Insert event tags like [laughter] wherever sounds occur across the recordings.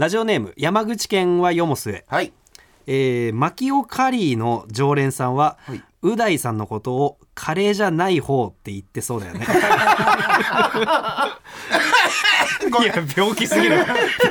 ラジオネーム山口県はよもすえ、はい。えー、マキオカリーの常連さんは、はい。う大さんのことをカレーじゃない方って言ってそうだよね。[laughs] いや病気すぎる。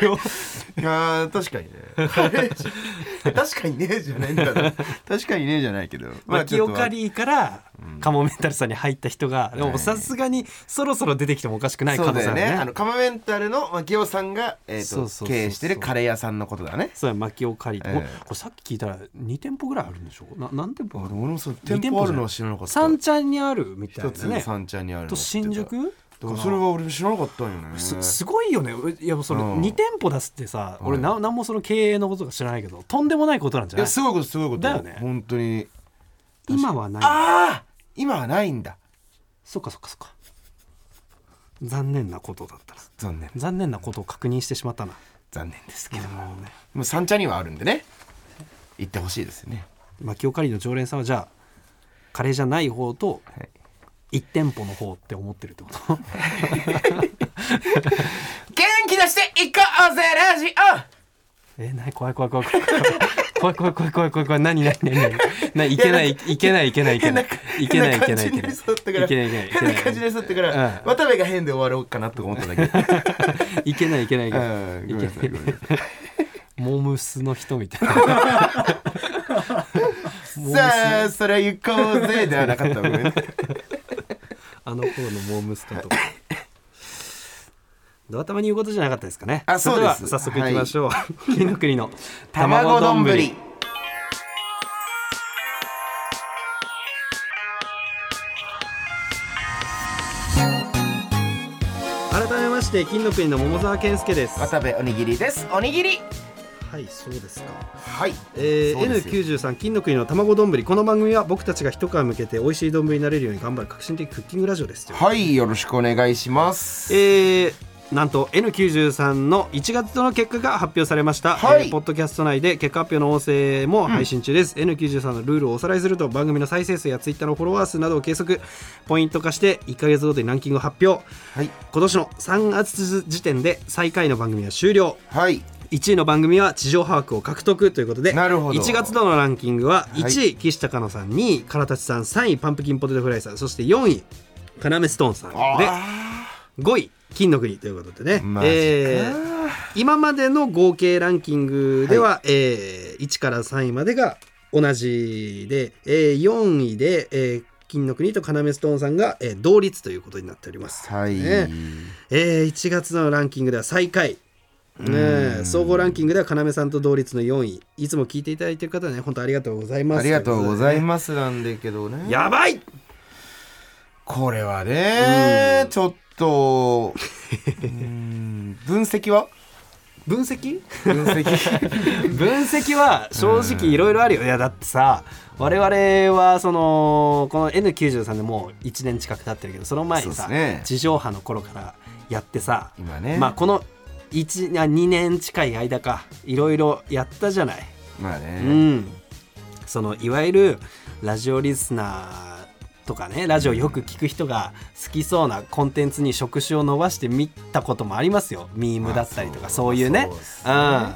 病 [laughs] [laughs] いやー確かにね。[laughs] 確かにねじゃないんだな。確かにねじゃないけど。マキオカーリーからカモメンタルさんに入った人が、でもさすがにそろそろ出てきてもおかしくない可そうだよ能性あるね。ねあのカモメンタルのマキオさんが、えー、とそうそうそうそう。経営してるカレー屋さんのことだね。そうやマキオカリーええ。これさっき聞いたら2店舗ぐらいあるんでしょな何店舗？ある俺もそ店舗あるのは知らなかった。三茶にあるみたい一つなね三茶にあるのと新宿？だからそれは俺も知らなかったんよね。すすごいよね。いやそれうん。2店舗出すってさ、俺ななんもその経営のことが知らないけどとんでもないことなんじゃない？いやすごいことすごいこと。だよね。本当に。今はない。ああ今はないんだ。そっかそっかそっか。残念なことだったな残念。残念なことを確認してしまったな。残念ですけども。うね。もう三茶にはあるんでね。行ってほしいですよね。マキオカリーの常連さんはじゃあカレーじゃない方とはい1店舗の方って思ってるってこと？元気出していこうぜラジオ！えなに怖い怖い怖い怖い怖い怖い怖い怖い怖い怖い何何何何？何いけないいけないいけないいけない。いけないいけないいけない。いけないいけない変な感じで沿ってからうん。渡部が変で終わろうかなとか思っただけ。いけないいけない。いけうないいごめんなさい。モームスの人みたいな。さあそれ行こうぜではなかったごめんねあの頃のモームスタとか。ドア玉に言うことじゃなかったですかね。あそうです。れでは早速いきましょう、金の国の卵丼。ぶり改めまして金の国の桃沢健介です。渡部おにぎりです。おにぎりはいそうですか。はい。えー、そうですよ。N93 金の国の卵丼この番組は僕たちが一皮向けて美味しい丼になれるように頑張る革新的クッキングラジオです。はいよろしくお願いします。えーなんと N93 の1月の結果が発表されました、はい。えーポッドキャスト内で結果発表の音声も配信中です、N93 のルールをおさらいすると番組の再生数やツイッターのフォロワー数などを計測。ポイント化して1ヶ月ごとにランキングを発表。はい。今年の3月時点で最下位の番組は終了。はい1位の番組は地上把握を獲得ということでなるほど。1月度のランキングははい。1位、岸高野さん2位唐立さん3位パンプキンポテトフライさんそして4位カナメストーンさんであ5位金の国ということでね、えー今までの合計ランキングでは、えー1から3位までが同じで、えー4位で、えー金の国とカナメストーンさんが、えー同率ということになっております。はい、ね。えー1月のランキングでは最下位。ねえ総合ランキングでは要さんと同率の4位。いつも聞いていただいている方はね本当ありがとうございます。ありがとうございす。ますなんだけどねやばい。これはねちょっと分析は？分析？分析？[laughs] 分析は正直いろいろあるよ。いやだってさ我々はそのこの N93 でもう1年近く経ってるけどその前にさ、ね地上波の頃からやってさ、今ねまあこの1あ2年近い間かいろいろやったじゃない、まあね、うん。そのいわゆるラジオリスナーとかねラジオよく聞く人が好きそうなコンテンツに触手を伸ばして見たこともありますよ。ミームだったりとか、まあそういうね。そうん。あ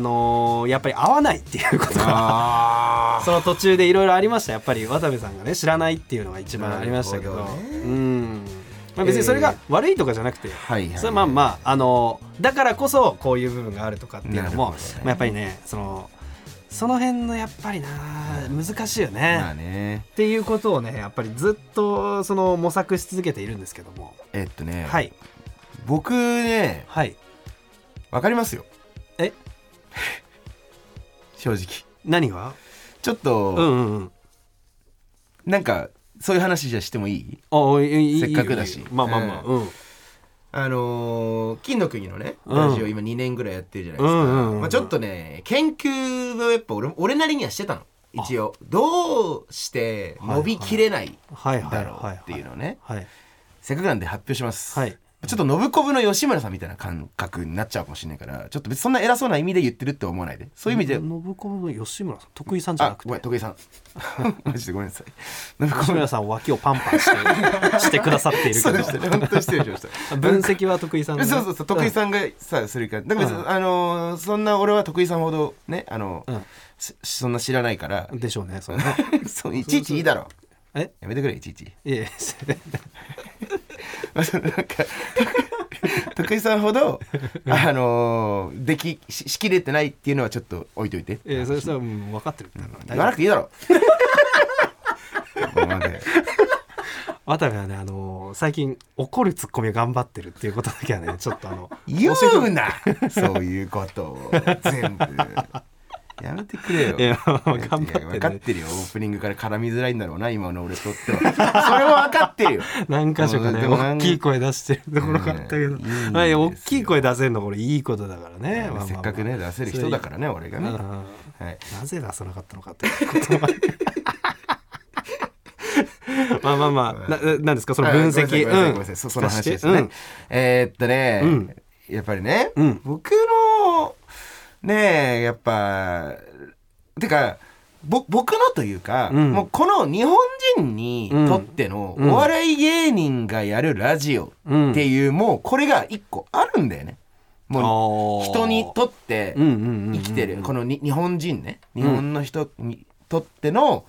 のーやっぱり合わないっていうことがあ [laughs] その途中でいろいろありました。やっぱり渡部さんがね知らないっていうのが一番ありましたけどね。うんまあ、別にそれが悪いとかじゃなくて、はいはい。それはまあまあ、あのーだからこそこういう部分があるとかっていうのも、ねまあ、やっぱりねそのその辺のやっぱりな難しいよね、まあね。っていうことをねやっぱりずっとその模索し続けているんですけども。えっとね、はい。僕ねはい。わかりますよ。え？正直。何が？ちょっと、うんうんうん。なんかそういう話じゃしてもいい？あいいせっかくだし。いいよまあまあまあ。うん。あのー金の国のねうん。ラジオ今2年ぐらいやってるじゃないですか、うんうんうんまあ、ちょっとね研究をやっぱ俺俺なりにはしてたの。一応。どうして伸びきれないはいはいだろうはいっていうのをねはい。せっかくなんで発表します、はいちょっと信子部の吉村さんみたいな感覚になっちゃうかもしれないからちょっと別にそんな偉そうな意味で言ってるって思わないで。そういう意味で、信子の吉村さん徳井さんじゃなあくて。徳井さん。[laughs] マジでごめんなさい。吉村さん脇をパンパンしてしてくださっているけど。そうで失礼しました。[laughs] 分析は徳井さんねそうそうそう。徳井さんがさするから。だから別に、うん。あのーそんな俺は徳井さんほどねあの、うん。しそんな知らないから。でしょうねそれね [laughs] そういちいちいいだろ。え？やめてくれいちいち。いえいえなんか徳井さんほどあのーできししきれてないっていうのはちょっと置いといて。いやそれそれはもう分かってる。言わなくていいだろ。[laughs] 渡部はねあの最近怒るツッコミを頑張ってるっていうことだけはねちょっとあの言うなそういうことを。全部やめてくれよ。いや頑張ってね。分かってるよオープニングから絡みづらいんだろうな今の俺とってはそれも分かってるよ何箇所かね大きい声出してるところがあったけど、大きい声出せるのこれいいことだからね、まあせっかくね出せる人だからね俺がね、うんはい、なぜ出さなかったのかということはまあまあまあななんですかその分析あごめんなさいそその話ですね、うんえーっとね、うんやっぱりね、うん僕のねやっぱてかぼ僕のというか、うん。もうこの日本人にとってのうん。お笑い芸人がやるラジオっていう、もうこれが一個あるんだよね。もう人にとってうんうんうんうん生きてるこのに日本人ね。日本の人にとっての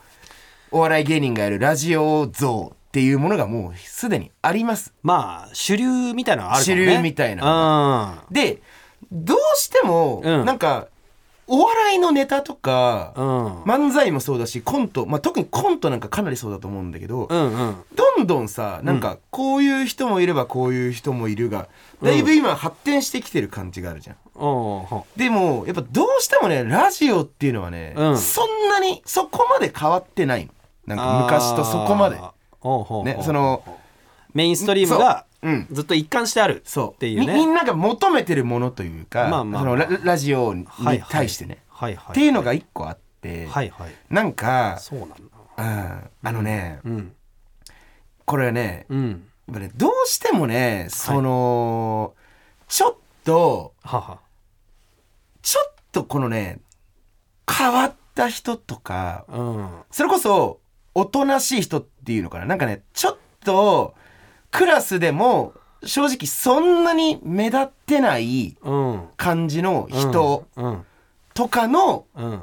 お笑い芸人がやるラジオ像っていうものがもうすでにあります。まあ主流みたいなのはあるかもね。主流みたいなでどうしてもうん。なんかお笑いのネタとかうん。漫才もそうだしコント、まあ、特にコントなんかかなりそうだと思うんだけど、うんうん。どんどんさなんかこういう人もいればこういう人もいるがだいぶ今発展してきてる感じがあるじゃん。おー。ほでもやっぱどうしてもねラジオっていうのはね、うん。そんなにそこまで変わってないの。なんか昔とそこまで。あー。おうほうほうねそのメインストリームがずっと一貫してあるそう。っていうね。みみんなが求めてるものというか、まあまあそのララジオにはいはい対してね、はいはい。っていうのが一個あって、はいはい。なんか、そうなんだ。うん、あのね、うん。これはねうん。やっぱねどうしてもねその、ちょっとはは。ちょっとこのね変わった人とかうん。それこそおとなしい人っていうのかな。なんかねちょっとクラスでも正直そんなに目立ってないうん。感じの人うん。とかのうん。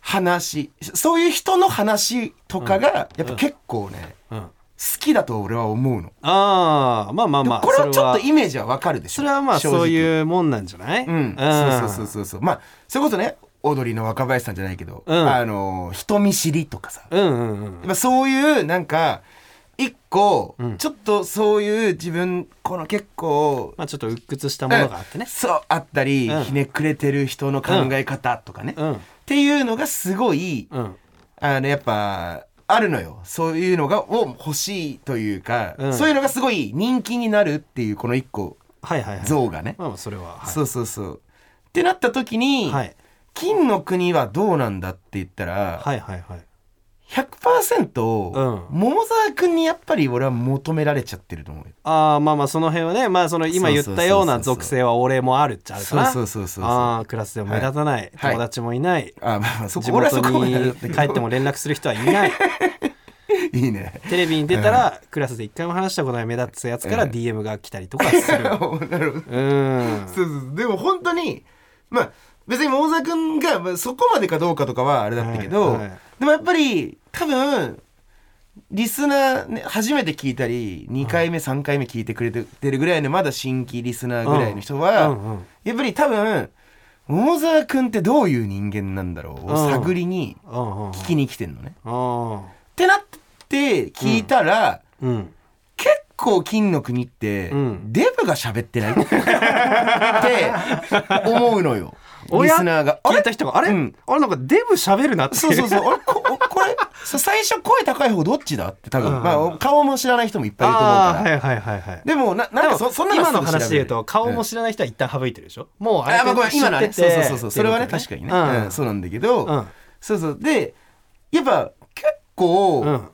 話。そういう人の話とかがやっぱ結構ねうん。好きだと俺は思うの。ああまあまあまあこれはちょっとそイメージはわかるでしょ。それはまあそういうもんなんじゃない？うん、そうそうそうそうまあそれこそね踊りの若林さんじゃないけど、うん。あの人見知りとかさ。うんうんうん。そういうなんか一個、うん。ちょっとそういう自分この結構、まあちょっと鬱屈したものがあってね。そうあったり、うん。ひねくれてる人の考え方とかね、っうん。ていうのがすごいうん。あのやっぱあるのよ。そういうのがを欲しいというか、うん。そういうのがすごい人気になるっていうこの一個はいはいはい。像がね、まあそれははい。そうそうそう。ってなった時に、はい。金の国はどうなんだって言ったら、はいはいはい100%、うん。桃沢君にやっぱり俺は求められちゃってると思うよ。ああまあまあその辺はねまあその今言ったような属性は俺もあるっちゃあるかな。そうそうそうそう。そうああクラスでも目立たない、はい。友達もいない、あまあまあそ地こ俺はそ元に帰っても連絡する人はいない。[laughs] いいね。テレビに出たら、クラスで一回も話したことない目立つやつからうん DM が来たりとかする。[laughs] なるほど。うん。そうそう。でも本当にまあ別に桃沢君がまあそこまでかどうかとかはあれだったけど、はいはい。でもやっぱり多分リスナー、ね、初めて聞いたり2回目3回目聞いてくれてるぐらいのまだ新規リスナーぐらいの人は、うんうんやっぱり多分桃沢君ってどういう人間なんだろうを探りにうんうんうん。聞きに来てんのね。あってなって聞いたら、ーうん。結構金の国って、うん。デブが喋ってないって思うのよリおやスナーが。あれ？聞いた人があれ、うん。あれなんかデブ喋るなって。そうそうそう。あれこ [laughs] これ？そう最初声高い方どっちだって多分、うんまあ、顔も知らない人もいっぱいいると思うから。はいはいはいはい。でもななんかそそんな今の話で言うと顔も知らない人は一旦省いてるでしょ、もうあれあまあ今のはね。知ってて。そうそうそうそれはね。確かにね、うんうん。そうなんだけど、うん。そうそう。でやっぱ結構、うん。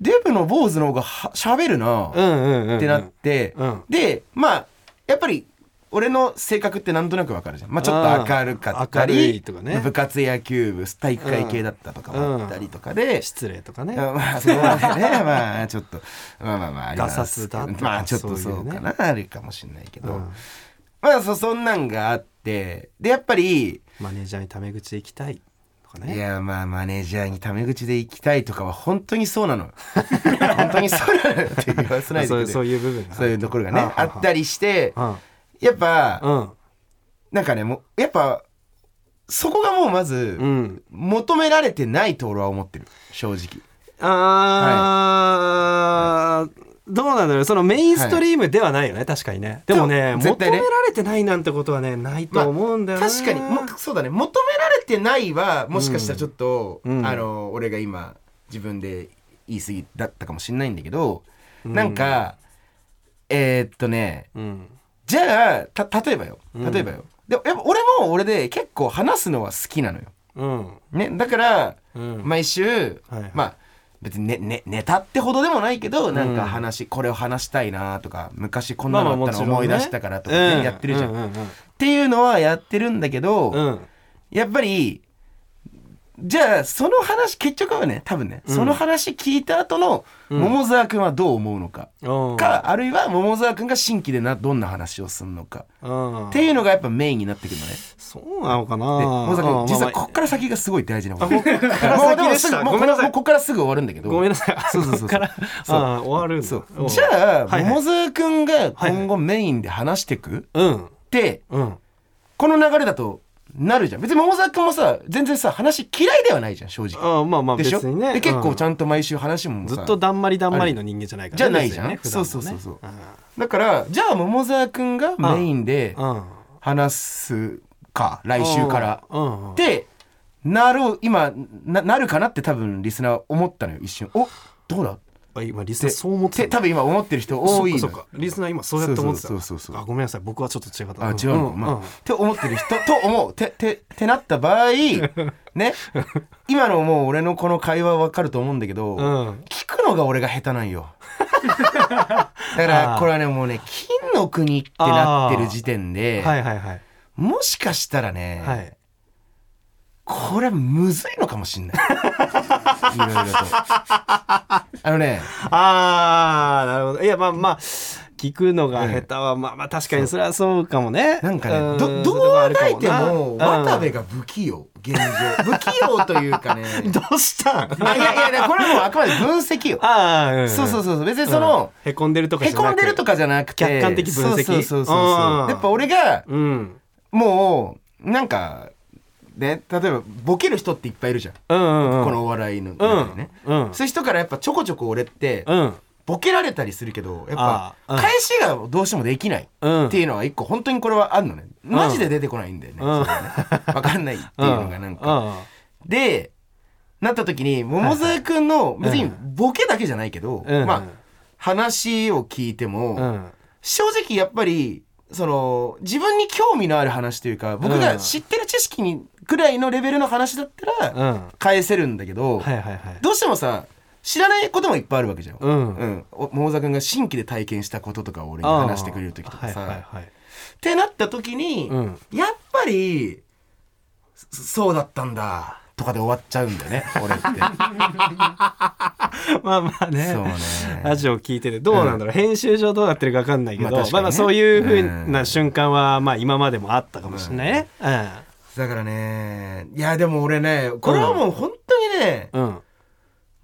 デブの坊主の方がは喋るな、うんうんうんうん。ってなって、うん。でまあやっぱり俺の性格ってなんとなくわかるじゃん、まあ、ちょっと明るかったりいとかね。部活野球部体育会系だったとかもあったりとかで、失礼とかね。あまあそうだね。[laughs] まあちょっとまあまあまあありますまあちょっとそうかな。あるかもしれないけど、うん。まあそそんなんがあって。でやっぱりマネージャーにタメ口で行きたいとかね。いやまあマネージャーにタメ口で行きたいとかは本当にそうなの [laughs] 本当にそうなのよって言わせないで [laughs] そういう部分がそういうところがねはあったりしてうんやっぱうん。なんかねもうやっぱそこがもうまずうん。求められてないと俺は思ってる。正直。あーどうなんだろう。そのメインストリームではないよね、確かにね。でもねね。求められてないなんてことはねないと思うんだよな、確かに。もそうだね。求められてないはもしかしたらちょっと、うん。あの俺が今自分で言い過ぎだったかもしれないんだけど、なんかえーっとねうんじゃあた例えばよ。うん。例えばよ、でもやっぱ俺も俺で結構話すのは好きなのよ。うん。ね、だから、うん。毎週、はいはい。まあ別にねねネタってほどでもないけど、なんか話これを話したいなとか昔こんなのあったの思い出したからとかね、やってるじゃん,、うんうていうのはやってるんだけど、うんうん。やっぱりじゃあその話結局はね。多分ね、うん。その話聞いた後のうん。桃沢君はどう思うのか、うん。かあるいは桃沢君が新規でなどんな話をするのか、うん。っていうのがやっぱメインになってくるのね。そうなのかな。で桃沢うん君実はこっから先がすごい大事なこと。あこっからもうでも先ですしたぐもうごめんなさい。もうここからすぐ終わるんだけど。ごめんなさい。[laughs] そうそうそうこっから？そう。あー終わるんだ。そう。う。んじゃあ、はいはい。桃沢君が今後メインで話してく？うん。ってうん。この流れだとなるじゃん。別に桃沢君もさ全然さ話嫌いではないじゃん正直。あーまあまあでしょ？別にね。で結構ちゃんんと毎週話もさずっとだんまりだんまりの人間じゃないからねじゃないじゃんねそうそうそうそう。だからじゃあ桃沢君がメインで話すか来週から。ってなる今ななるかなって多分リスナー思ったのよ一瞬。おどうだ？あ今リスナーそう思って多分今思ってる人多いのそっかそっか。リスナー今そうやって思ってた。そうそうそうあごめんなさい。僕はちょっと違ったあ違うのか、まあん。って思ってる人と思う。ててってなった場合 [laughs] ね。今のもう俺のこの会話わかると思うんだけど、うん。聞くのが俺が下手なんよ。[laughs] だからこれはねもうね金の国ってなってる時点で、はいはいはい。もしかしたらね、はいこれはむずいのかもしんない。[laughs] いろいろと。あのね。ああなるほど。いやまあまあ聞くのが下手は、まあまあ確かにそれはそうかもね。なんかねうどどう書いてもうん渡部が不器用現状。不器用というかね。[laughs] どうしたん？あいやいやいやこれはもうあくまで分析よ。ああ、うん。そうそうそう別にその、うん。へこんでるとかへじゃなくこんでるとかじゃなくて客観的分析。そうそうそうそう。うん。やっぱ俺がうん。もうなんかね例えばボケる人っていっぱいいるじゃん、うんうんうん。このお笑いのう中でね、んうん。そういう人からやっぱちょこちょこ俺ってうん。ボケられたりするけどやっぱ返しがどうしてもできないうん。っていうのは一個本当にこれはあるのね。マジで出てこないんだよね,、うん。ね。分かんないっていうのがなんか、うん。でなった時に桃沢君の別にボケだけじゃないけど、うん。まあ話を聞いても、うん。正直やっぱりその自分に興味のある話というか僕が知ってる知識にぐらいのレベルの話だったらうん。返せるんだけど、はいはいはい。どうしてもさ知らないこともいっぱいあるわけじゃん。うん。うん、お桃沢君が新規で体験したこととかを俺に話してくれる時とかさ、はいはいはい。ってなった時に、うん。やっぱりそそうだったんだとかで終わっちゃうんだよね [laughs] 俺って。[laughs] まあまあね。そうね。ラジオ聞いててどうなんだろう、編集上どうなってるか分かんないけど、まあ、まあまあそういうふうな瞬間はまあ今までもあったかもしれないね。だからねいやでも俺ねこれはもう本当にね、うん。うん。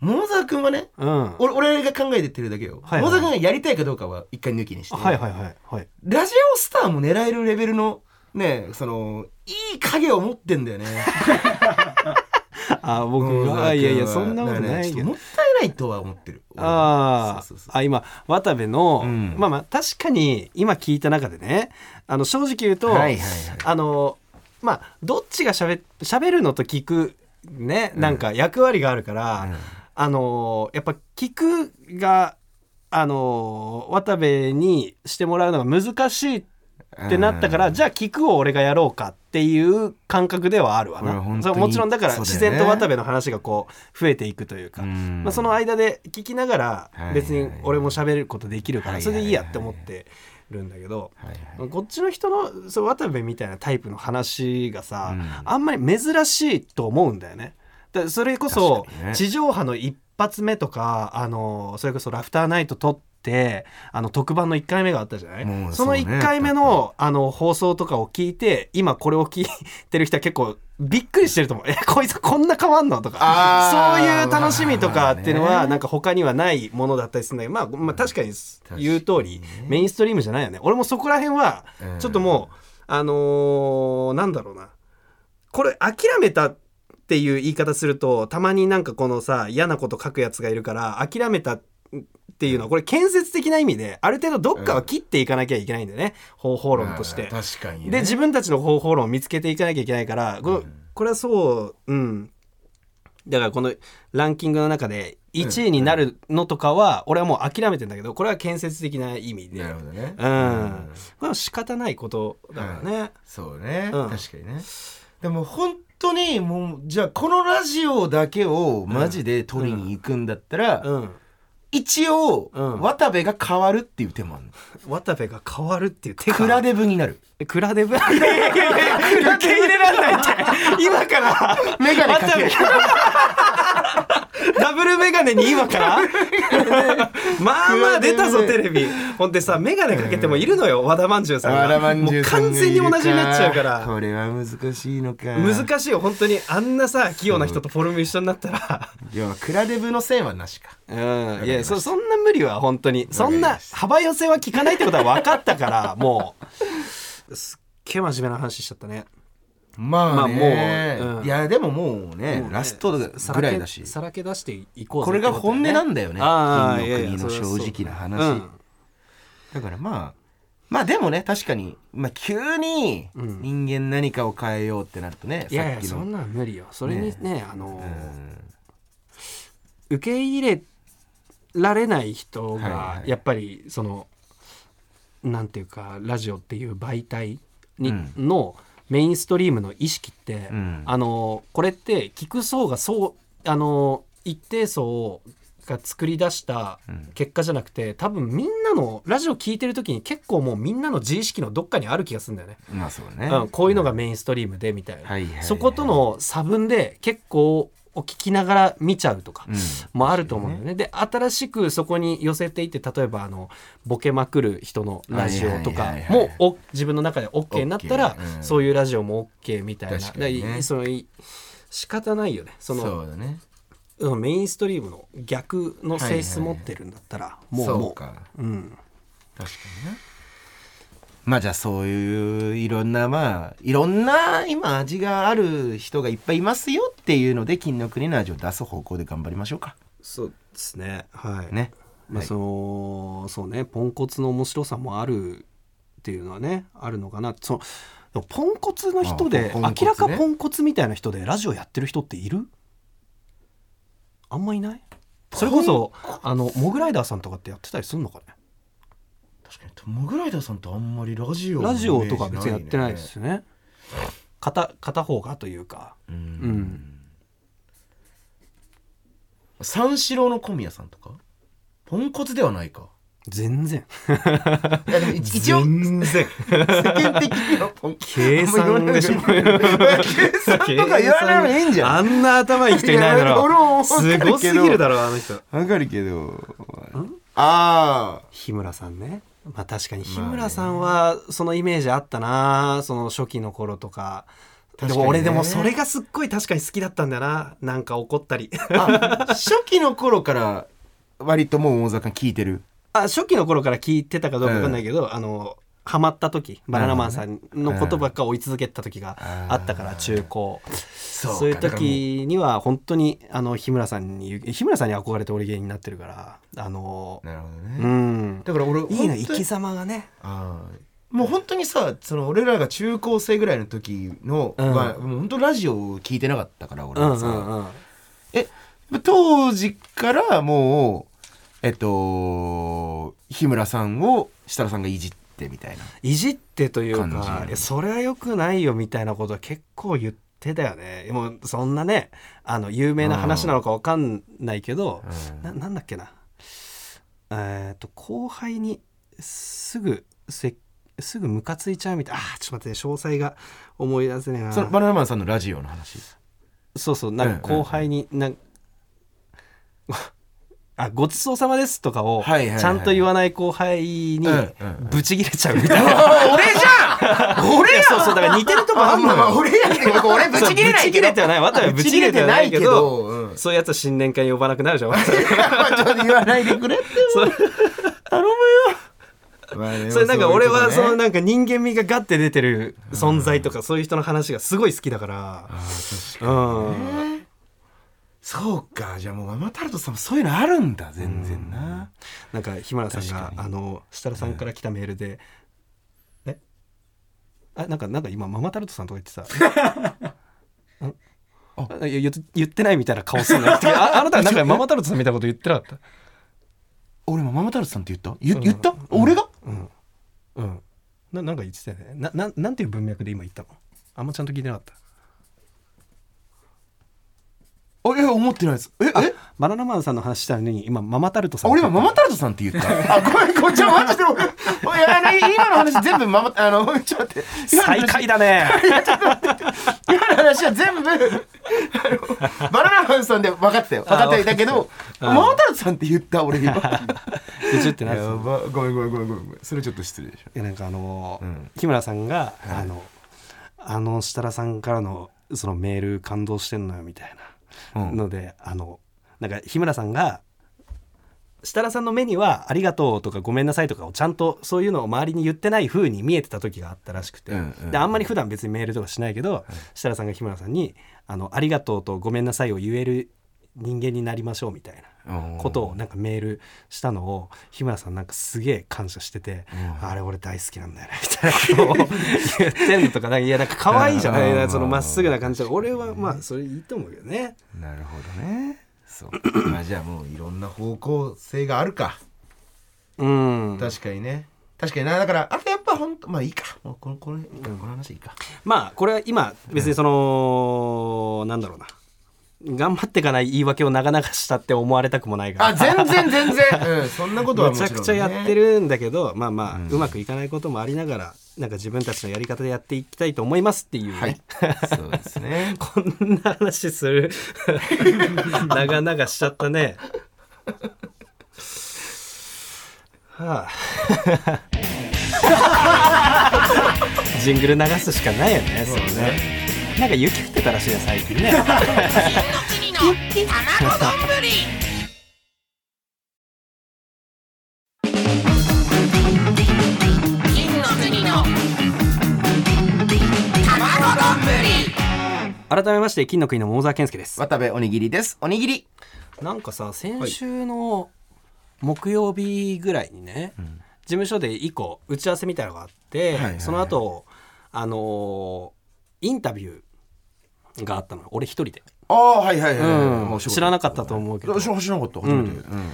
桃沢君はねうん。俺俺が考えてってるだけよ、はいはい。桃沢君がやりたいかどうかは一回抜きにして、はいはいはいはい。ラジオスターも狙えるレベルのねそのいい影を持ってんだよね。[laughs] あ僕は。がいやいやそんなことないけど。ねも。ったいないとは思ってる。俺はあそうそうそう。ああ今渡部の、うん。まあまあ確かに今聞いた中でねあの正直言うと、はいはいはい。あのまあどっちがしゃべしゃべるのと聞くねなんか役割があるから、うん。あのやっぱ聞くがあの渡部にしてもらうのが難しいってなったから、うん。じゃあ聞くを俺がやろうかっていう感覚ではあるわな。もちろんだから自然と渡部の話がこう増えていくというか、うん。まあ、その間で聞きながらはい別に俺も喋ることできるかはいらそれでいいやって思ってるんだけどはいはい。こっちの人のそう渡部みたいなタイプの話がさ、うん。あんまり珍しいと思うんだよね。だそれこそ地上波の一発目とかあのそれこそラフターナイト撮ってあの特番の1回目があったじゃない？そのもうそうね1回目のあの放送とかを聞いて今これを聞いてる人は結構びっくりしてると思う。えこいつこんな変わんの？とか。そういう楽しみとかっていうのはなんか他にはないものだったりするんだけど、まあ、まあ確かに言う通りメインストリームじゃないよね。俺もそこら辺はうん。ちょっともうあのーなんだろうな。これ諦めたっていう言い方するとたまになんかこのさ嫌なこと書くやつがいるから諦めたっていうのはこれ建設的な意味である程度どっかは切っていかなきゃいけないんだよね、方法論として。確かにね。で自分たちの方法論を見つけていかなきゃいけないからこのこれはそううん。だからこのランキングの中で1位になるのとかは俺はもう諦めてんだけどこれは建設的な意味で。なるほどね。うん。これは仕方ないことだからね、そうね、うん。確かにね。でも本当にもうじゃあこのラジオだけをマジで取りに行くんだったら、うん一応、うん。渡部が変わるっていう手もあるの。渡部が変わるっていう手が。クラデブになる。えクラデブ？[laughs] 受け入れられないって。今から？メガネかける。ダブルメガネに今から？[laughs] まあまあ出たぞテレビ。ほんでさメガネかけてもいるのよ和田まんじゅうさんが。もう完全に同じになっちゃうから。これは難しいのか。難しいよ本当に。あんなさ器用な人とフォルム一緒になったら。いやクラデブの線はなしか。うん。いやそそんな無理は本当にそんな幅寄せは効かないってことは分かったから [laughs] もう。すっげえ真面目な話しちゃったね。まあね、まあもううん。いやでももうねねラストぐらいだし。さらけ出していこうぜこれが本音なんだよね。金の国の正直な話、う。んだからまあまあでもね確かに、まあ、急にうん。人間何かを変えようってなるとね、いやいさっきの。やそんなん無理よ。それにねあのうん。受け入れられない人はいがはい。やっぱりそのなんていうかラジオっていう媒体に、うん。のメインストリームの意識って、うん。あのこれって聞く層がそうあの一定層が作り出したうん。結果じゃなくて多分みんなのラジオ聞いてる時に結構もうみんなの自意識のどっかにある気がするんだよね。まあそうね、うん、こういうのがメインストリームでみたいな、そことの差分で結構を聞きながら見ちゃうとかうん。もあると思うんだよね。で新しくそこに寄せていって例えばあのボケまくる人のラジオとかはいはいはいはいもお自分の中で OK になったら、うん。そういうラジオも OK みたいな。確かにね。そのい仕方ないよね。そのそうだね。うんメインストリームの逆の性質持ってるんだったら、もうもそうか。う、うん、確かにねまあじゃあそういういろんなまあいろんな今味がある人がいっぱいいますよっていうので金の国の味を出す方向で頑張りましょうか。そうですね。はいね。まあ、はい。そのそうねポンコツの面白さもあるっていうのはねあるのかな。そのポンコツの人で、ね。明らかポンコツみたいな人でラジオやってる人っている？あんまいない？それこそあのモグライダーさんとかってやってたりするのかね？確かにモグライダーさんってあんまりラジオのラジオとか別にやってないですよね。片片方がというか。ううん。ん三四郎の小宮さんとか？ポンコツではないか。全然。いやでも一一応全然。世間的にはポン計算でしょ。計算とか言わないのいいんじゃん。あんな頭いい人いないだろすごすぎるだろあの人。わかるけど。ああ日村さんねまあ確かに日村さんはそのイメージあったなその初期の頃とか。でも俺でもそれがすっごい確かに好きだったんだよな。なんか怒ったり。あ初期の頃から割ともう大阪聞いてる？あ初期の頃から聞いてたかどうか分かんないけど、あのハマった時バナナマンさんのことばっか追い続けてた時があったから中高。そそういう時には本当にあの日村さんに日村さんに憧れて俺芸人になってるからあのなるほどうね、ん。だから俺いいの本当に生き様がね。もう本当にさその俺らが中高生ぐらいの時の、うん。まあ、もう本当ラジオ聞いてなかったから俺うんうはさ、んうん。え当時からもうえっと日村さんを設楽さんがいじってってみたいな。いじってというかそれはよくないよみたいなことは結構言ってたよね。もうそんなねあの有名な話なのかわかんないけど、ななんだっけな。えっ、と後輩にすぐせすぐムカついちゃうみたいあーちょっと待って詳細が思い出せねえな。そのバナナマンさんのラジオの話？そうそうなんか後輩になんあごちそうさまですとかをちゃんと言わない後輩にブチギレちゃうみたいな。[laughs] 俺じゃん！俺そうそうだから似てるとこあんのよ。俺やけど俺ぶち切れないけど。そうぶち切れてはない。渡部ぶち切れてはないけどうん。そういうやつは新年会に呼ばなくなるじゃんちょっと言わないでくれって。頼むよ。まあねそれなんか俺はそのなんか人間味がガッて出てる存在とかそういう人の話がすごい好きだから。うんそうか。じゃあもうママタルトさんもそういうのあるんだ。全然な。なんか日村さんがあの設楽さんから来たメールで、え？あなんかなんか今ママタルトさんとか言ってた。[laughs] んあ。いや言ってないみたいな顔すんなよああなた [laughs] なんかママタルトさんみたいなこと言ってなかった？俺もママタルトさんって言った？言言った？俺が？うん。ななんか言ってたよね。なななんていう文脈で今言ったの？あんまちゃんと聞いてなかったあいや思ってないです。ええ？バナナマンさんの話したのに今ママタルトさん俺今ママタルトさんって言った。あごめんこっちはマジで。いあの今の話全部ママあのちょっと待って。最話下位だね。今の話は全部。バナナマンさんで分かってたよ。分かってたけどママタルトさんって言った俺今。うちってなってたやばごめんごめんごめんごめん。それちょっと失礼でしょいやなんかあのーうん日村さんが、いあのあの設楽さんからのそのメール感動してんのよみたいなうん。ので、あのなんか日村さんが設楽さんの目には「ありがとう」とか「ごめんなさい」とかをちゃんとそういうのを周りに言ってない風に見えてた時があったらしくて、うんうんうん。であんまり普段別にメールとかしないけど、設楽さんが日村さんにあの「ありがとう」と「ごめんなさい」を言える人間になりましょうみたいな。ことをなんかメールしたのを日村さんなんかすげえ感謝してて、あれ俺大好きなんだよねみたいな。ことを言ってんのとかなんかいやなんか可愛いじゃないうん。そのまっすぐな感じ。で俺はまあそれいいと思うけどね。なるほどね。そうまあじゃあもういろんな方向性があるか。うん。確かにね。確かにな。だからあとやっぱ本当まあいいか。もうこのこのこの話いいか。まあこれは今別にそのなんだろうな頑張っていかない言い訳を長々したって思われたくもないから。あ全然全然、うん、そんなことはもちろん、ね、めちゃくちゃやってるんだけどまあまあ、うまくいかないこともありながらなんか自分たちのやり方でやっていきたいと思いますっていうね、はい。そうですね。[laughs] こんな話する。[laughs] 長々しちゃったね。はあ。[laughs] ジングル流すしかないよね。そうねなんか雪降ってたらしいよ最近ね。改めまして金の国の桃沢健介です。渡部おにぎりです。おにぎり。なんかさ先週の木曜日ぐらいにね、事務所で一個打ち合わせみたいなのがあって、はいはいはい。その後あのーインタビューがあったの。俺一人で、ああはいはいはい、うん。知らなかったと思うけど。知らなかった初めて、うん。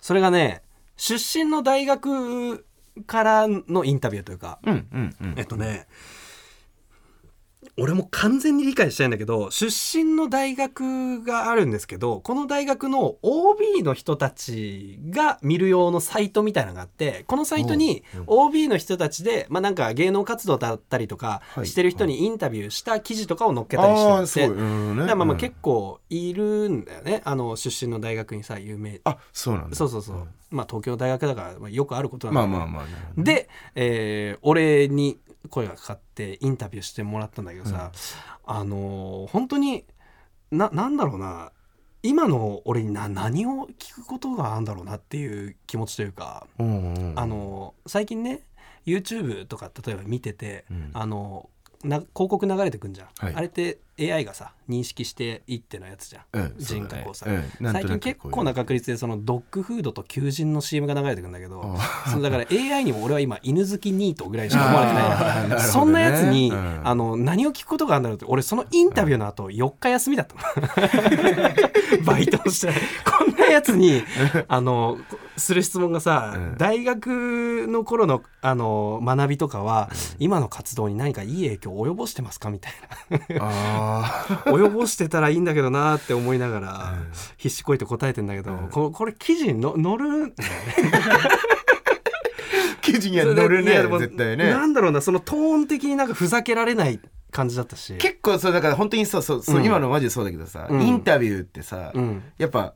それがね出身の大学からのインタビューというか、うんうんうん。えっとね俺も完全に理解したいんだけど出身の大学があるんですけどこの大学の OB の人たちが見る用のサイトみたいなのがあってこのサイトに OB の人たちで、まあ、なんか芸能活動だったりとかはい。してる人にインタビューした記事とかを載っけたりしてまあまあうん。結構いるんだよね。あの出身の大学にさ有名。あそうなんだ。そうそうそう、まあ東京大学だからまあよくあることなんだけどまあまあまあ、ね、で、えー俺に声がかかってインタビューしてもらったんだけどさ、あのー本当にななんだろうな今の俺にな何を聞くことがあるんだろうなっていう気持ちというか、うんうん。あのー最近ね YouTube とか例えば見てて、うん。あのーな広告流れてくんじゃん、はい。あれって AI がさ認識していってのやつじゃん、うん人格をさ、ね。うん最近結構な確率でそのドッグフードと求人の CM が流れてくんだけどそのだから AI にも俺は今犬好きニートぐらいしか思われてない。[laughs] なね。そんなやつに、うん。あの何を聞くことがあるんだろうって俺そのインタビューの後4日休みだったの。[laughs] バイトをして。こんなやつに [laughs] あのこする質問がさ、うん。大学の頃のあの学びとかは、今の活動に何かいい影響を及ぼしてますか？みたいあな [laughs] 及ぼしてたらいいんだけどなって思いながら、うん。必死こいて答えてんだけど、うん。ここれ記事にの載る？[laughs] 記事には載るね絶対ね。なんだろうなそのトーン的になんかふざけられない感じだったし。結構そうだから本当にそうそうそう、うん。今のマジでそうだけどさ、うん。インタビューってさ、うん。やっぱ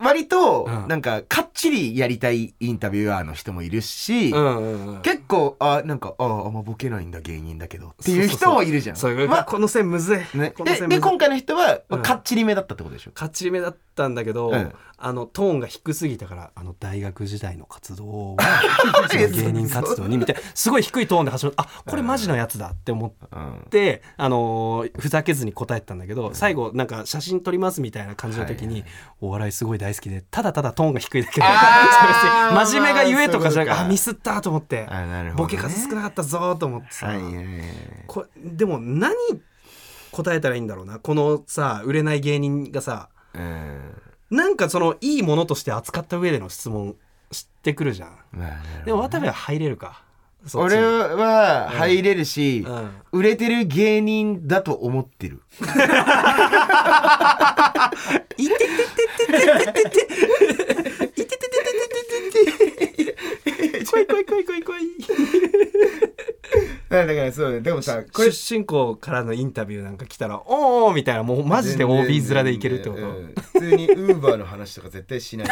割とうん。なんかかっちりやりたいインタビュアーの人もいるし、うんうんうん結構あなんかああんまボケないんだ芸人だけどっていう人もいるじゃん。そういうまあこの線むずい、ね、でで今回の人は、まあうん。かっちりめだったってことでしょ？かっちりめだったんだけど、うん。あのトーンが低すぎたからあの大学時代の活動は [laughs] 芸人活動にみたいな。すごい低いトーンで始まる。あこれマジのやつだって思っうん。て、あのーふざけずに答えてたんだけど最後なんか写真撮りますみたいな感じの時に、お笑いすごい大好きでただただトーンが低いだけで。[laughs] 真面目がゆえとかじゃなくてまあミスったと思って、ね。ボケ数少なかったぞと思ってさ、はいはいはい。これでも何答えたらいいんだろうなこのさ売れない芸人がさ。うん。なんかそのいいものとして扱った上での質問してくるじゃん。まあね。でも渡部は入れるか俺は入れるし、うん売れてる芸人だと思ってる。いててててててていてててててててて来い来い来い来い来いだからそうだでもさこれ出身校からのインタビューなんか来たら「おー」みたいなもうマジで OB 面でいけるってこと、うん普通にウーバーの話とか絶対しない。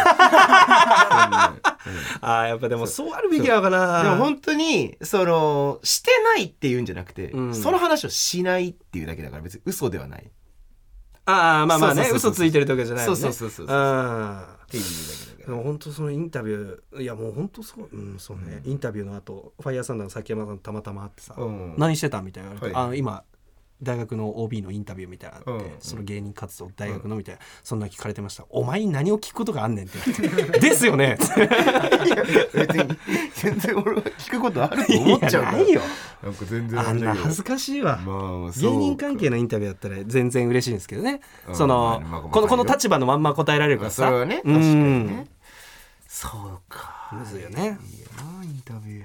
うん。ああやっぱでもそう。あるべきなのかな。でも本当にそのしてないっていうんじゃなくて、うん。その話をしないっていうだけだから別に嘘ではない。っああまあまあねそうそうそうそう嘘ついてるとかじゃないね。そうそうそうそうう。ん。ていうだけだでから。も本当そのインタビューいやもう本当そううんそうね、インタビューの後ファイヤーサンダーの崎山さんたまたま会ってさ、うん。何してたみたいな言われて、はい。あの今大学の OB のインタビューみたいなのあって、うん。その芸人活動大学のみたいな、そんな聞かれてました。お前に何を聞くことがあんねんって。ですよね。いや別に全然俺は聞くことあると思っちゃうないよ。なんか全然あんな恥ずずかしいわ、まあ芸人関係のインタビューだったら全然嬉しいんですけどね、うん。その、まあまあこのこのまあ立場のまんま答えられるからさ。それはねうん。確かにね。そうか。むずいよね。いいよなインタビュー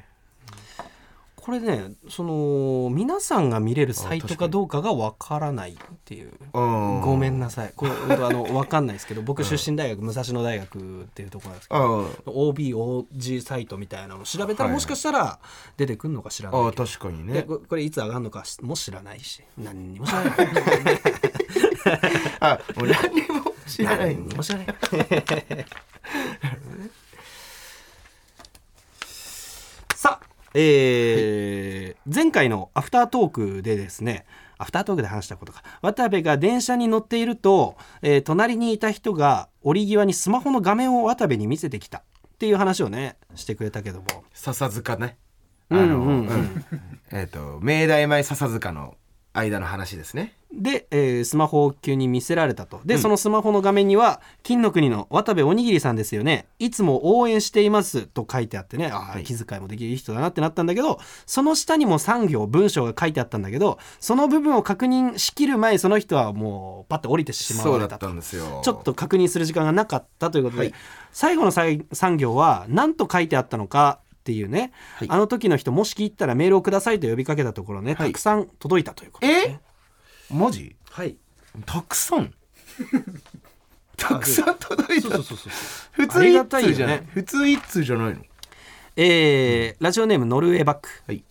これねその皆さんが見れるサイトかどうかがわからないっていう。うんごめんなさい。これ本当あの分かんないですけど僕出身大学武蔵野大学っていうところなんですけどうん OBOG サイトみたいなの調べたらはいもしかしたら出てくるのか知らなああいけど。確かにね。でここれいつ上がるのかも知らないし。何にも知らない。[laughs] あもう何にも知らない。何にも知らない [laughs] さあえー前回のアフタートークでですねアフタートークで話したことか。渡部が電車に乗っていると、えー隣にいた人が折り際にスマホの画面を渡部に見せてきたっていう話をねしてくれたけども。笹塚ね。あの、うんうん。うんうん。えっ、と明大前笹塚の間の話ですね。で、えースマホを急に見せられたと。で、そのスマホの画面には「金の国の渡部おにぎりさんですよね。いつも応援しています」と書いてあってね。あーはい。気遣いもできるいい人だなってなったんだけどその下にも3行文章が書いてあったんだけどその部分を確認しきる前その人はもうパッと降りてしまそうだったとんですよ。ちょっと確認する時間がなかったということで、はい。最後の3行は何と書いてあったのかっていうね、はい。あの時の人もし聞いたらメールをくださいと呼びかけたところね、はい。たくさん届いたということで、ね、え？マジ？はい。たくさん？[laughs] たくさん届いた。そうそうそうそう。普通ありが一通じゃない？普通一通じゃないの？えーラジオネームノルウェーバック。はい。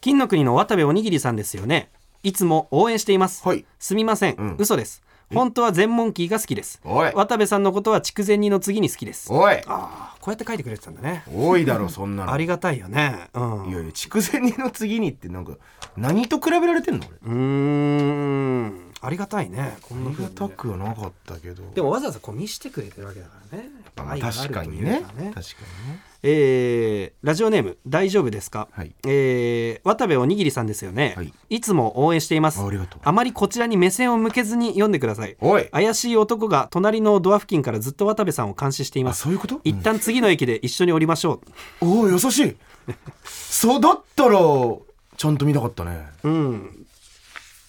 金の国の渡部おにぎりさんですよね。いつも応援しています、はい。すみません、うん。嘘です本当は全モンキーが好きです。渡部さんのことは筑前煮の次に好きです。おい。ああこうやって書いてくれてたんだね。多いだろそんなの。ありがたいよね。うん。いやいや筑前煮の次にってなんか何と比べられてんの俺？うーん。ありがたいねこんなありがたくはなかったけど。でもわざわざこう見してくれてるわけだからねまあ確かにね。確かにね。えーラジオネーム大丈夫ですか、はい。えー渡部おにぎりさんですよね、はい。いつも応援しています。あありがとう。あまりこちらに目線を向けずに読んでください。怪しい男が隣のドア付近からずっと渡部さんを監視していあます。そういうこと？一旦次の駅で一緒に降りましょおお優しい。そうだったらちゃんと見たかったね。ううん。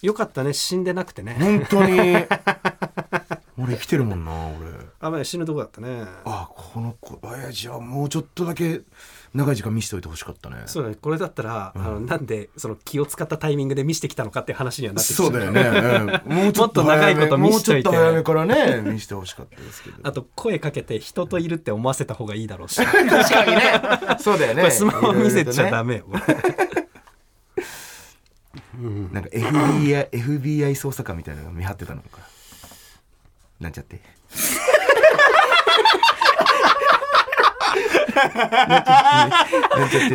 よかったね。死んでなくてね。本当に俺生きてるもんな俺。あまあ死ぬとこだったね。あこの子。えじゃあもうちょっとだけ長い時間見せておいてほしかったね。そうだね。これだったら、あのなんでその気を使ったタイミングで見せてきたのかっていう話にはなってきそうだよね、うんもうちょっと [laughs] 長いこと見しといて。もうちょっと早めからね見せてほしかったですけど。[laughs] あと声かけて人といるって思わせた方がいいだろうし。[laughs] 確かにね。そうだよね。これスマホ見せちゃダメメよ、なんか FBI, FBI 捜査官みたいなのが見張ってたのかなん [laughs] ちゃって。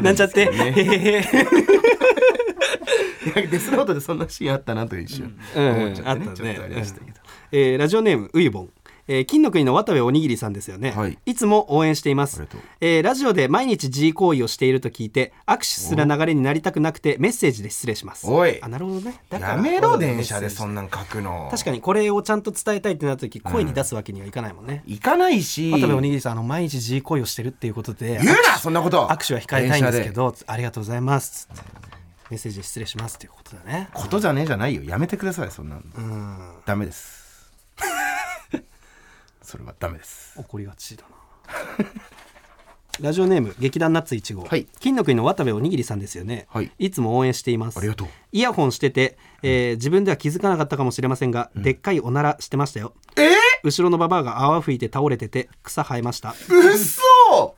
なんちゃって、ね。へへへデスノートでそんなシーンあったなと一瞬うん。思っちゃってね,、あったね。ちょっとありましたけど、えーラジオネームウイボンえー金の国の渡部おにぎりさんですよね、はい。いつも応援しています。えーラジオで毎日 G 行為をしていると聞いて握手する流れになりたくなくてメッセージで失礼します。おい。あなるほどね。だからやめろ電車でそんなん書くの。確かにこれをちゃんと伝えたいってなった時声に出すわけにはいかないもんね、行かないし。渡部おにぎりさんあの毎日 G 行為をしてるっていうことで言うなそんなこと。握手は控えたいんですけどありがとうございます。つってメッセージ失礼しますっていうことだね。ことじゃねえじゃないよ。やめてくださいそんなの。うん。ダメですそれはダメです。怒りがちだな。[laughs] ラジオネーム劇団ナッツ1号、はい。金の国の渡部おにぎりさんですよね、はい。つも応援しています。ありがとう。イヤホンしてて、えー自分では気づかなかったかもしれませんが、でっかいおならしてましたよ。え後ろのババアが泡吹いて倒れてて草生えました。うっそ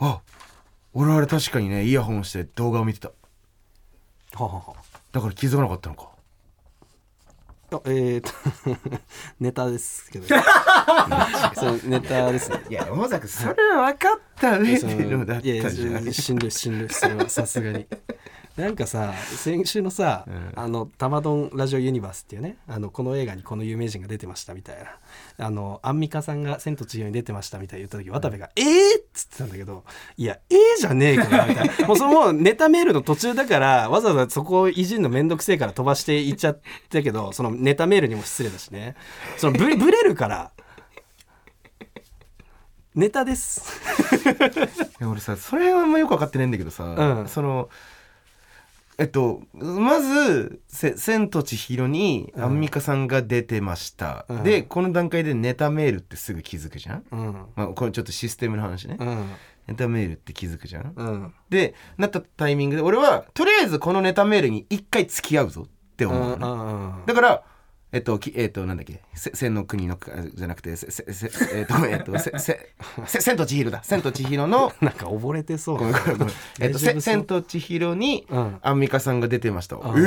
あ俺あれ確かにねイヤホンして動画を見てた。はははだから気づかなかったのか。あえー、と [laughs] ネタですけど。[laughs] そうネタですね。いや山崎それは分かった上そのでのだったいやいじゃん。やしんどいしんどいそれはさすがになんかさ先週のさ、んあの「玉丼ラジオユニバース」っていうねあのこの映画にこの有名人が出てましたみたいなあのアンミカさんが「千と千尋」に出てましたみたいな言った時渡部が「えー!」っつってたんだけど「いやえー!」じゃねえからみたいな [laughs] もうそのもうネタメールの途中だからわざわざそこをいじんの面倒くせえから飛ばしていっちゃったけどそのネタメールにも失礼だしねそのブレブレるからネタです。[laughs] 俺さそれはあんまよく分かってないんだけどさ、うんそのえっとまず「せ千と千尋」にアンミカさんが出てました、うん。でこの段階でネタメールってすぐ気づくじゃん、うん。まあ、これちょっとシステムの話ね、うん。ネタメールって気づくじゃん、うん。でなったタイミングで俺はとりあえずこのネタメールに一回付き合うぞって思うのね、だからえっと、きえっと、なんだっけ、せ千の国の、あじゃなくて、せ、せ、せ、えっと、[laughs] えっと、せ、せ、せ、千と千尋だ。千と千尋の、[laughs] なんか溺れてそう。ごめんごめんごめん。えっと、千と千尋に、うん。アンミカさんが出てました。うん。ええ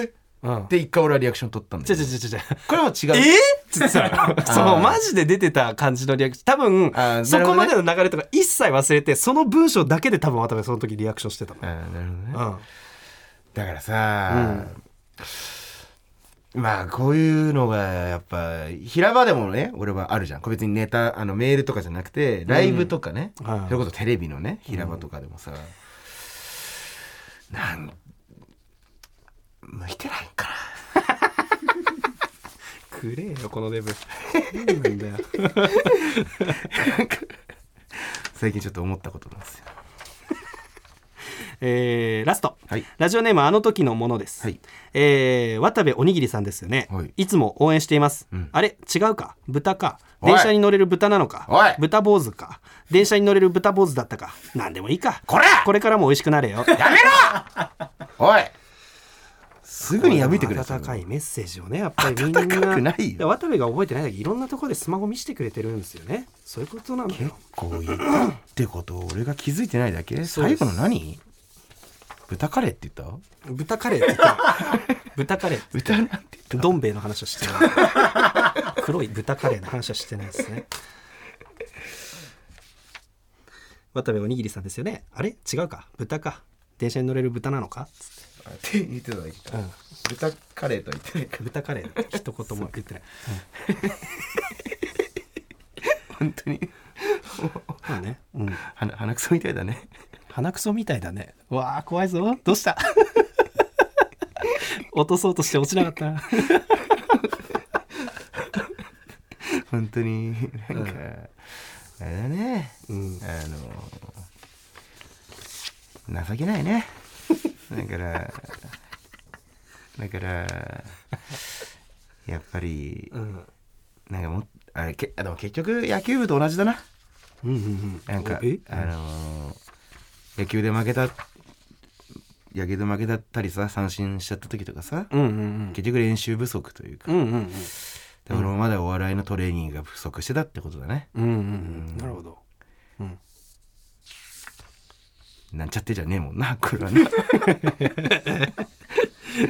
ー！うん。で、一回俺はリアクション取ったんだちょけど。ちょちょちょ。[laughs] これも違う。えつってさそうマジで出てた感じのリアクション。多分そこまでの流れとか一切忘れてその文章だけで多分渡部その時リアクションしてたの。あーなるほどね。うん。だからさ、まあこういうのがやっぱ平場でもね俺はあるじゃん。別にネタあのメールとかじゃなくてライブとかね、はい。それこそテレビのね平場とかでもさ、なん向いてないんか [laughs] くれよこのデブ。何なんだよ。[laughs] な最近ちょっと思ったことなんですよ。えーラスト、はい。ラジオネームあの時のものです、はい。えー渡部おにぎりさんですよね、はい。いつも応援しています、ん。あれ違うか？豚か？電車に乗れる豚なのか？豚坊主か？電車に乗れる豚坊主だったか？何でもいいか。これこれからも美味しくなれよ。やめろ！[laughs] おい。すぐに破いてくれ。温かいメッセージをねやっぱりみん温かなくないよ。や渡部が覚えてないだけいろんなところでスマホ見せてくれてるんですよね。そういうことなんだ結よ構いたってことを俺が気づいてないだけ？最後の何？豚カレーって言った？豚カレーって言った。豚カレー豚なんて言った？どん兵衛の話をしてない。黒い豚カレーの話はしてないですね。渡部おにぎりさんですよね。あれ？違うか。豚か。電車に乗れる豚なのか？つってって言ってた。だけか、うん。豚カレーとは言ってないか。豚カレー一言も言ってない、本当に。まあね、うん、鼻鼻くそみたいだね鼻くそみたいだね。うわあ怖いぞ。どうした？[laughs] 落とそうとして落ちなかった。本当に。なんか、あれだね、うん。あの情けないね。だからだからやっぱりうん。なんかもうあれけあでも結局野球部と同じだな。うんうんうん。なんかえ？あのー野球で負けた野球で負けたったりさ三振しちゃった時とかさうんうん結局練習不足というか。うんうんうん。だからまだお笑いのトレーニングが不足してたってことだね。うんうんうん。なるほど。なんちゃってじゃねえもんなこれはね。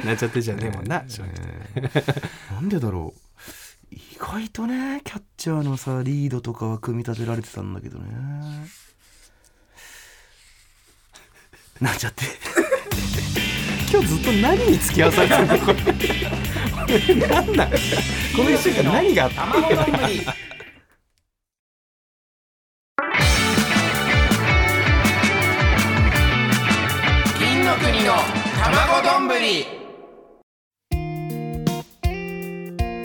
なっちゃってじゃねえもんななんでだろう。意外とねキャッチャーのさリードとかは組み立てられてたんだけどねなんちゃって。今日ずっと何に付き合わされてるの？これ何なんこの一週間何があった？金の国の卵丼。ぶり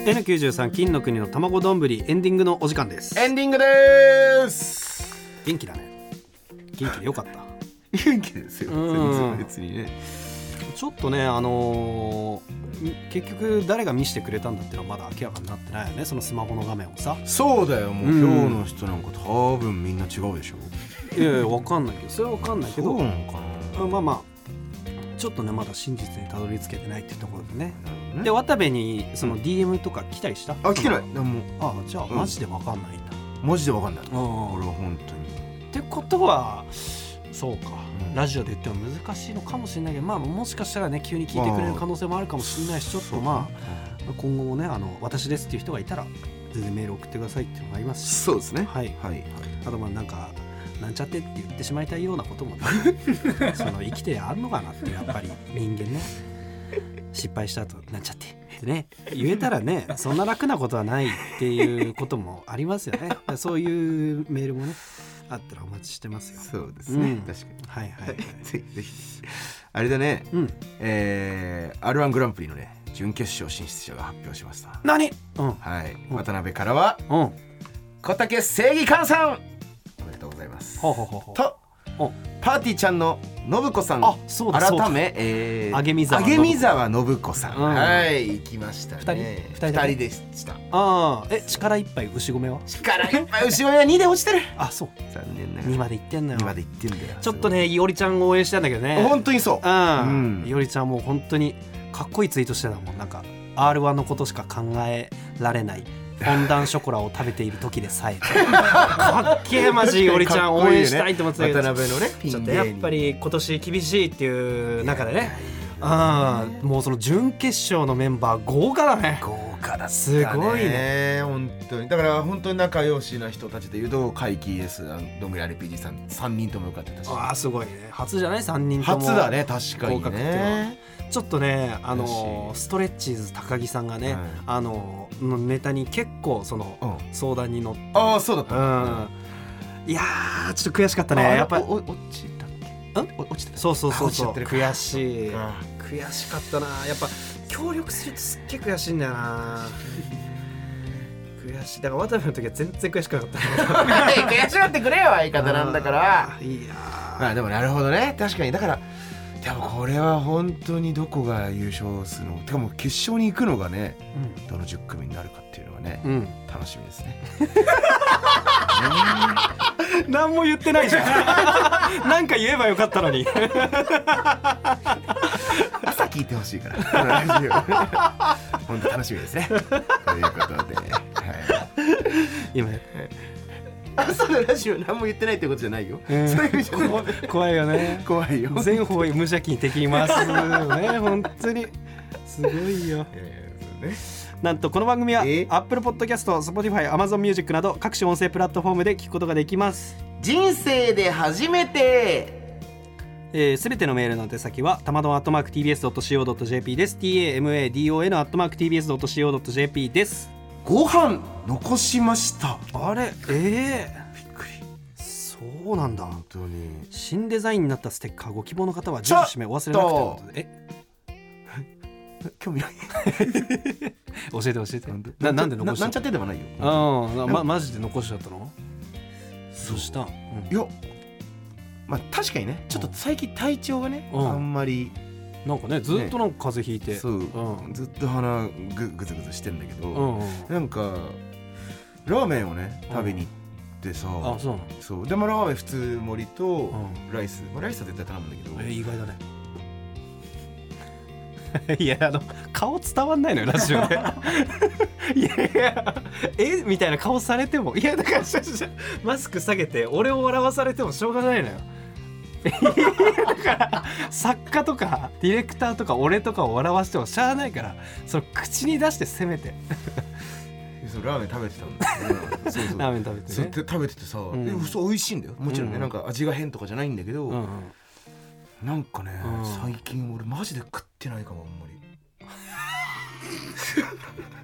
N93 金の国の卵丼。ぶりエンディングのお時間です。エンディングです。元気だね。元気でよかった元気ですよ別にねちょっとねあのー結局誰が見せてくれたんだっていうのはまだ明らかになってないよねそのスマホの画面をさそうだよもう、うん今日の人なんか多分みんな違うでしょいやいやわかんないけどそれはわかんないけどそうなかなまあまあちょっとねまだ真実にたどり着けてないっていうところでねねで渡部にその DM とか来たりしたあ来てないでもあじゃあうんマジでわかんないんだ、マジでわかんないうん俺は本当にってことはそうか、ラジオで言っても難しいのかもしれないけどまあもしかしたらね急に聞いてくれる可能性もあるかもしれないしちょっとまあ今後もねあの私ですっていう人がいたら全然メール送ってくださいっていうのがありますし。そうですね。はい。はい。あとまあなんかなんちゃってって言ってしまいたいようなこともね [laughs] その生きてあんのかなってやっぱり人間ね。失敗した後なんちゃってってね言えたらねそんな楽なことはないっていうこともありますよね。そういうメールもねあったらお待ちしてますよ。そうですね、うん。確かに。はいはいはい。[laughs] ぜひぜひ。あれだね。うん。えー、R1 グランプリのね準決勝進出者が発表しました。何？うん。はい、うん。渡辺からはうん。小竹正義感さん。おめでとうございます。ほうほうほうほう。とおパーティーちゃんの信子さん。あそうだ改め、えー、あげみざわあげみざわ信子さん、うん。はい行きましたね。二人だね二人でした。ああえ力いっぱい牛込は？力いっぱい後ろや2で落ちてる。[laughs] あそう。残念ながら。2までいってんのよ。2まで行ってんだよ。ちょっとねい。おりちゃんを応援したんだけどね。本当にそう。うん、うん。いおりちゃんもう本当にかっこいいツイートしてたもん。なんか R1 のことしか考えられないフォンダンショコラを食べている時でさえ。かっけえマジりちゃん応援したいと思ってたけど。渡辺のねピちょっとやっぱり今年厳しいっていう中でね。ああもうその準決勝のメンバー豪華だね。豪華だすごいね。本当に。だから本当に仲良しな人たちでいうと怪奇 S あのどんぐり RPG さん3人とも受かってたし。ああすごいね。初じゃない？3人とも。初だね確かにねちょっとねあのストレッチーズ高木さんがね、はい。あののネタに結構そのうん。相談に乗って。ああそうだった。うん。いやーちょっと悔しかったね。あやっぱおお落ちたっけ？お落ちてた。そうそうそうそう。悔しい。あ悔しかったな。やっぱ協力するとすっげえ悔しいんだよな。悔しい。だから渡部の時は全然悔しくなかった。[laughs] 悔しがってくれよ相方なんだから。いやまあでもなるほどね。確かに。だからでもこれは本当にどこが優勝するの？てかもう決勝に行くのがねーどの10組になるかっていうのはねうん、うん、楽しみですね。[laughs] 何も言ってないじゃん。[laughs] なんか言えばよかったのに。[laughs] 朝聞いてほしいから本当楽しみですね。ということで、はい、今 [laughs] 朝のラジオ何も言ってないってことじゃないよ、うん。そういうじゃない。こ怖いよね。怖いよ。全方位無邪気に敵に回すよね [laughs] 本当に。すごいよ。えーね。なんとこの番組はえ？Apple Podcast、Spotify、Amazon Music など各種音声プラットフォームで聞くことができます。人生で初めて。すべ、全てのメールの手先はたまどん atmarktbs.co.jp です。Tamadon atmarktbs.co.jp ですご飯残しました。あれ？ええ。びっくり。そうなんだ。本当に。新デザインになったステッカーご希望の方は住所氏名お忘れなくということで。え？興味ない。[laughs] 教えて教えて。なんで？ななんで残しちゃってでもないよ。うんなまマジで残しちゃったの？そした、うん。いやまあ確かにね。ちょっと最近体調がねうん。あんまりなんかねずっとなんか風邪ひいて、そう。うん。ずっと鼻ぐぐずぐずしてんだけどうんうん。なんかラーメンをね食べに行ってさ、あそうなの？そう。でもラーメン普通盛りとうライス、まあ、ライスは絶対頼むんだけど、え意外だね。[laughs] いやあの顔伝わんないのよラジオで。[laughs] いやいやえ？みたいな顔されても。いやだからマスク下げて俺を笑わされてもしょうがないのよだから作家とかディレクターとか俺とかを笑わしてもしゃあないからその口に出してせめて。[laughs] そうラーメン食べてたんだよ、う [laughs] んそうそう。ラーメン食べてね。そうで食べててさ、う美味しいんだよ。もちろんね、うん。なんか味が変とかじゃないんだけど、うんうん。なんかね、うん。最近俺マジで食ってないかもあんまり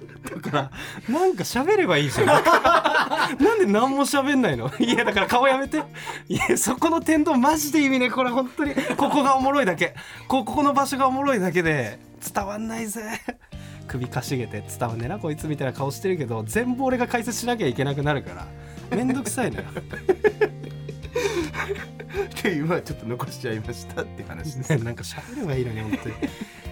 [laughs] だからなんか喋ればいいじゃん。[laughs] なんで何も喋んないの？[laughs] いやだから顔やめて。いやそこの天丼マジで意味ねこれ本当にここがおもろいだけ。ここの場所がおもろいだけで伝わんないぜ。首かしげて伝わんねえなこいつみたいな顔してるけど全部俺が解説しなきゃいけなくなるから。めんどくさいのよ。っていうまあちょっと残しちゃいましたって話です、ねなんか喋ればいいのに本当に、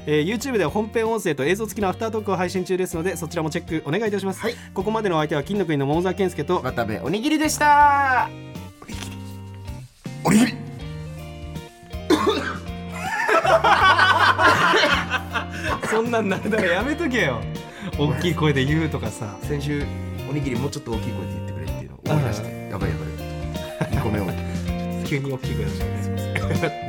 えー YouTube では本編音声と映像付きのアフタートークを配信中ですのでそちらもチェックお願いいたします、はい。ここまでのお相手は金の国の桃沢健介と渡部おにぎりでした。おにぎり。[laughs] そんなんなんだらやめとけよ。大きい声で言うとかさ。先週おにぎりもうちょっと大きい声で言ってくれっていうのを思い出してやばいやばい。2個目を急に大きくなっちゃって。